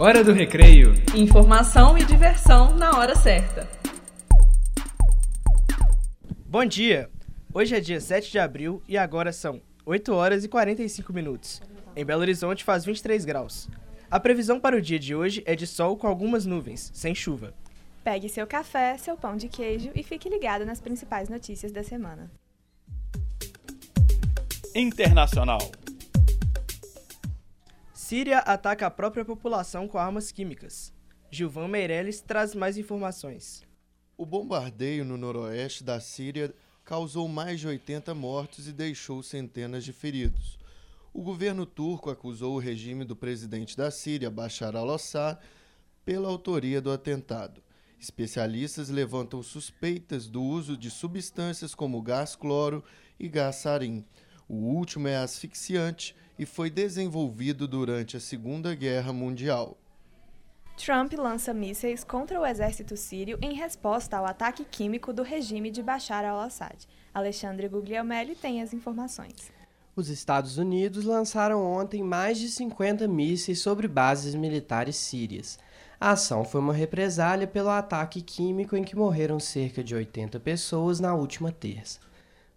Hora do recreio. Informação e diversão na hora certa. Bom dia! Hoje é dia 7 de abril e agora são 8 horas e 45 minutos. Em Belo Horizonte faz 23 graus. A previsão para o dia de hoje é de sol com algumas nuvens, sem chuva. Pegue seu café, seu pão de queijo e fique ligado nas principais notícias da semana. Internacional. Síria ataca a própria população com armas químicas. Gilvan Meirelles traz mais informações. O bombardeio no noroeste da Síria causou mais de 80 mortos e deixou centenas de feridos. O governo turco acusou o regime do presidente da Síria, Bashar al-Assad, pela autoria do atentado. Especialistas levantam suspeitas do uso de substâncias como gás cloro e gás sarin. O último é asfixiante e foi desenvolvido durante a Segunda Guerra Mundial. Trump lança mísseis contra o exército sírio em resposta ao ataque químico do regime de Bashar al-Assad. Alexandre Guglielmelli tem as informações. Os Estados Unidos lançaram ontem mais de 50 mísseis sobre bases militares sírias. A ação foi uma represália pelo ataque químico em que morreram cerca de 80 pessoas na última terça.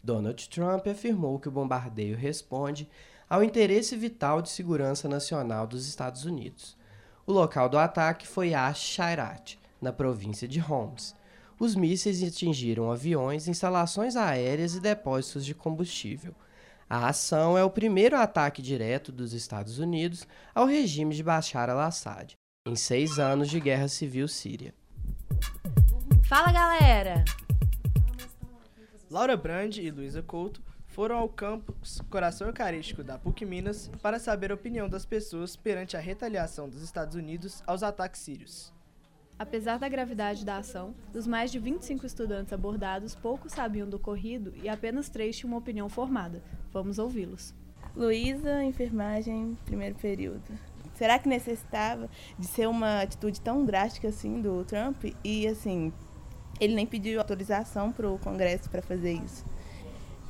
Donald Trump afirmou que o bombardeio responde ao interesse vital de segurança nacional dos Estados Unidos. O local do ataque foi Ash-Shairat, na província de Homs. Os mísseis atingiram aviões, instalações aéreas e depósitos de combustível. A ação é o primeiro ataque direto dos Estados Unidos ao regime de Bashar al-Assad, em seis anos de guerra civil síria. Fala galera! Laura Brand e Luísa Couto foram ao campus Coração Eucarístico da PUC Minas para saber a opinião das pessoas perante a retaliação dos Estados Unidos aos ataques sírios. Apesar da gravidade da ação, dos mais de 25 estudantes abordados, poucos sabiam do ocorrido e apenas três tinham uma opinião formada. Vamos ouvi-los. Luísa, enfermagem, primeiro período. Será que necessitava de ser uma atitude tão drástica assim do Trump? E assim, ele nem pediu autorização para o Congresso para fazer isso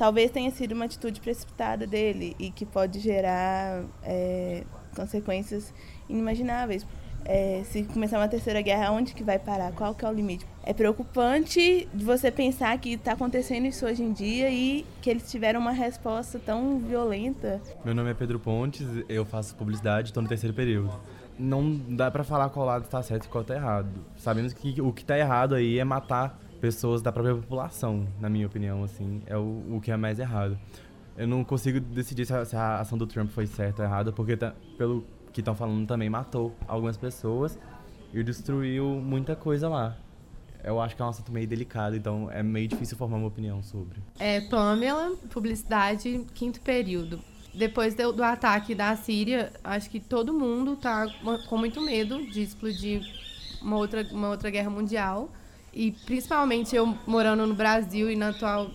talvez tenha sido uma atitude precipitada dele e que pode gerar é, consequências inimagináveis. É, se começar uma terceira guerra, onde que vai parar? Qual que é o limite? É preocupante você pensar que está acontecendo isso hoje em dia e que eles tiveram uma resposta tão violenta. Meu nome é Pedro Pontes, eu faço publicidade, estou no terceiro período. Não dá para falar qual lado está certo e qual está errado. Sabemos que o que está errado aí é matar pessoas da própria população, na minha opinião, assim, é o, o que é mais errado. Eu não consigo decidir se a, se a ação do Trump foi certa ou errada, porque tá, pelo que estão falando também matou algumas pessoas e destruiu muita coisa lá. Eu acho que é um assunto meio delicado, então é meio difícil formar uma opinião sobre. É, Pamela, publicidade, quinto período. Depois do, do ataque da Síria, acho que todo mundo tá com muito medo de explodir uma outra, uma outra guerra mundial. E principalmente eu morando no Brasil e na atual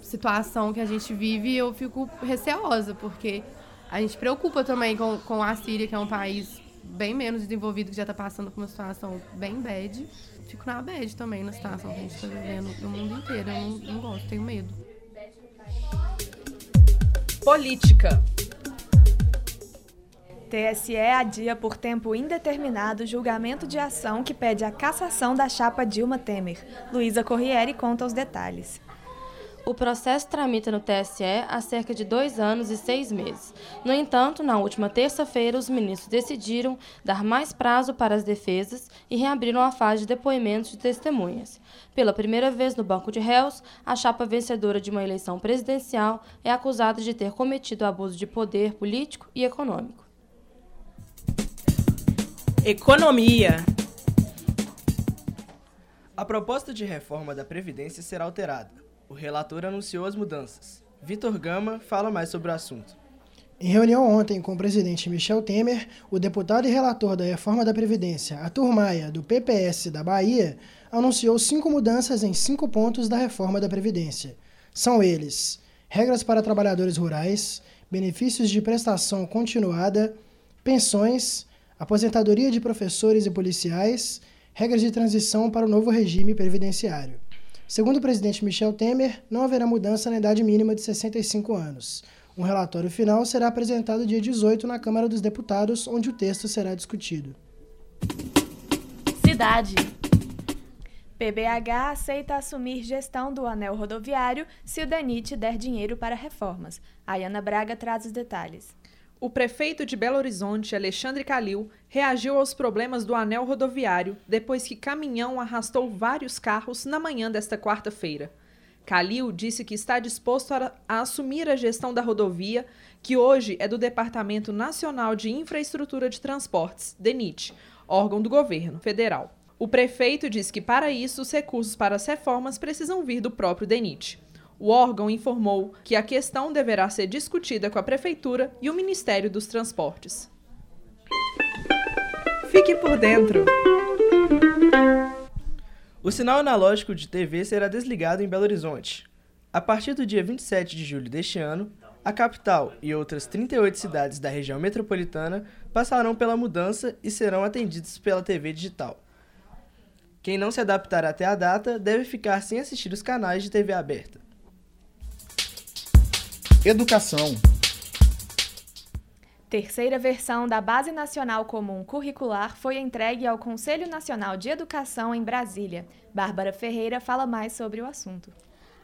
situação que a gente vive, eu fico receosa, porque a gente preocupa também com, com a Síria, que é um país bem menos desenvolvido, que já está passando por uma situação bem bad. Fico na bad também na situação que a gente está vivendo no mundo inteiro. Eu não, não gosto, tenho medo. Política. TSE adia por tempo indeterminado julgamento de ação que pede a cassação da chapa Dilma Temer. Luísa Corriere conta os detalhes. O processo tramita no TSE há cerca de dois anos e seis meses. No entanto, na última terça-feira, os ministros decidiram dar mais prazo para as defesas e reabriram a fase de depoimentos de testemunhas. Pela primeira vez no banco de réus, a chapa vencedora de uma eleição presidencial é acusada de ter cometido abuso de poder político e econômico. Economia. A proposta de reforma da Previdência será alterada. O relator anunciou as mudanças. Vitor Gama fala mais sobre o assunto. Em reunião ontem com o presidente Michel Temer, o deputado e relator da reforma da Previdência, Arthur Maia, do PPS da Bahia, anunciou cinco mudanças em cinco pontos da reforma da Previdência. São eles: regras para trabalhadores rurais, benefícios de prestação continuada, pensões, aposentadoria de professores e policiais, regras de transição para o novo regime previdenciário. Segundo o presidente Michel Temer, não haverá mudança na idade mínima de 65 anos. Um relatório final será apresentado dia 18 na Câmara dos Deputados, onde o texto será discutido. Mobilidade. PBH aceita assumir gestão do anel rodoviário se o DENIT der dinheiro para reformas. Ayana Braga traz os detalhes. O prefeito de Belo Horizonte, Alexandre Calil, reagiu aos problemas do anel rodoviário depois que caminhão arrastou vários carros na manhã desta quarta-feira. Calil disse que está disposto a, assumir a gestão da rodovia, que hoje é do Departamento Nacional de Infraestrutura de Transportes, DENIT, órgão do governo federal. O prefeito diz que, para isso, os recursos para as reformas precisam vir do próprio DENIT. O órgão informou que a questão deverá ser discutida com a Prefeitura e o Ministério dos Transportes. Fique por dentro! O sinal analógico de TV será desligado em Belo Horizonte. A partir do dia 27 de julho deste ano, a capital e outras 38 cidades da região metropolitana passarão pela mudança e serão atendidos pela TV digital. Quem não se adaptar até a data deve ficar sem assistir os canais de TV aberta. Educação. Terceira versão da Base Nacional Comum Curricular foi entregue ao Conselho Nacional de Educação em Brasília. Bárbara Ferreira fala mais sobre o assunto.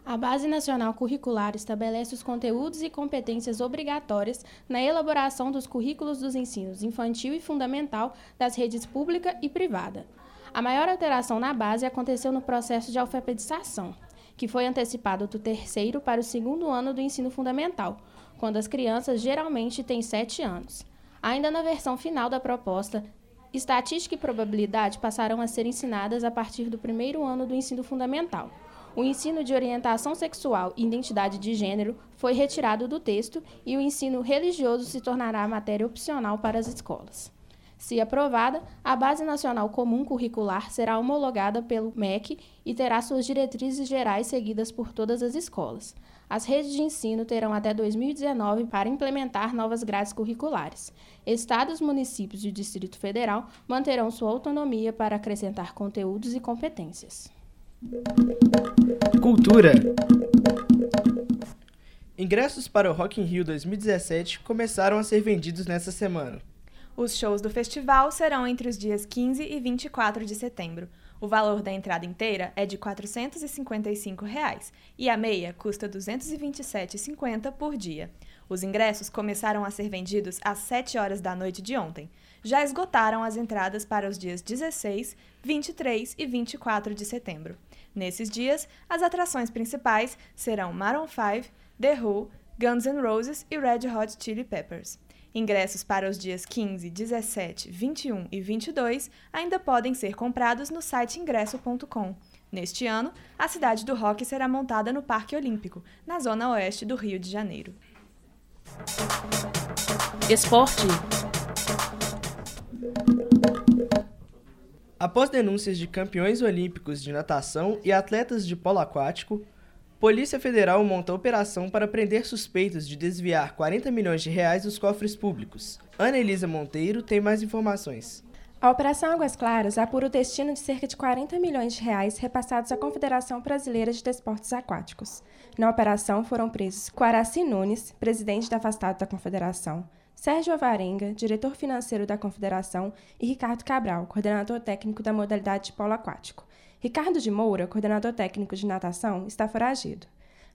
A Base Nacional Curricular estabelece os conteúdos e competências obrigatórias na elaboração dos currículos dos ensinos infantil e fundamental das redes pública e privada. A maior alteração na base aconteceu no processo de alfabetização, que foi antecipado do terceiro para o segundo ano do ensino fundamental, quando as crianças geralmente têm 7 anos. Ainda na versão final da proposta, estatística e probabilidade passarão a ser ensinadas a partir do primeiro ano do ensino fundamental. O ensino de orientação sexual e identidade de gênero foi retirado do texto e o ensino religioso se tornará matéria opcional para as escolas. Se aprovada, a Base Nacional Comum Curricular será homologada pelo MEC e terá suas diretrizes gerais seguidas por todas as escolas. As redes de ensino terão até 2019 para implementar novas grades curriculares. Estados, municípios e Distrito Federal manterão sua autonomia para acrescentar conteúdos e competências. Cultura. Ingressos para o Rock in Rio 2017 começaram a ser vendidos nesta semana. Os shows do festival serão entre os dias 15 e 24 de setembro. O valor da entrada inteira é de 455 reais, e a meia custa R$ 227,50 por dia. Os ingressos começaram a ser vendidos às 7 horas da noite de ontem. Já esgotaram as entradas para os dias 16, 23 e 24 de setembro. Nesses dias, as atrações principais serão Maroon 5, The Who, Guns N' Roses e Red Hot Chili Peppers. Ingressos para os dias 15, 17, 21 e 22 ainda podem ser comprados no site ingresso.com. Neste ano, a cidade do rock será montada no Parque Olímpico, na zona oeste do Rio de Janeiro. Esporte. Após denúncias de campeões olímpicos de natação e atletas de polo aquático, Polícia Federal monta operação para prender suspeitos de desviar 40 milhões de reais dos cofres públicos. Ana Elisa Monteiro tem mais informações. A Operação Águas Claras apura o destino de cerca de 40 milhões de reais repassados à Confederação Brasileira de Desportos Aquáticos. Na operação foram presos Quaraci Nunes, presidente da afastado da Confederação, Sérgio Avarenga, diretor financeiro da Confederação, e Ricardo Cabral, coordenador técnico da modalidade de polo aquático. Ricardo de Moura, coordenador técnico de natação, está foragido.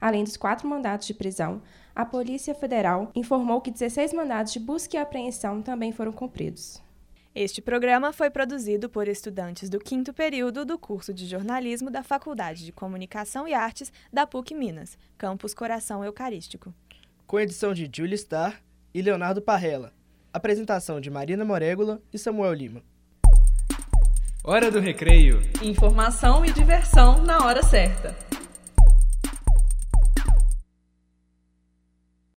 Além dos quatro mandados de prisão, a Polícia Federal informou que 16 mandados de busca e apreensão também foram cumpridos. Este programa foi produzido por estudantes do quinto período do curso de jornalismo da Faculdade de Comunicação e Artes da PUC Minas, campus Coração Eucarístico. Com edição de Julie Starr e Leonardo Parrella. Apresentação de Marina Morégola e Samuel Lima. Hora do recreio. Informação e diversão na hora certa.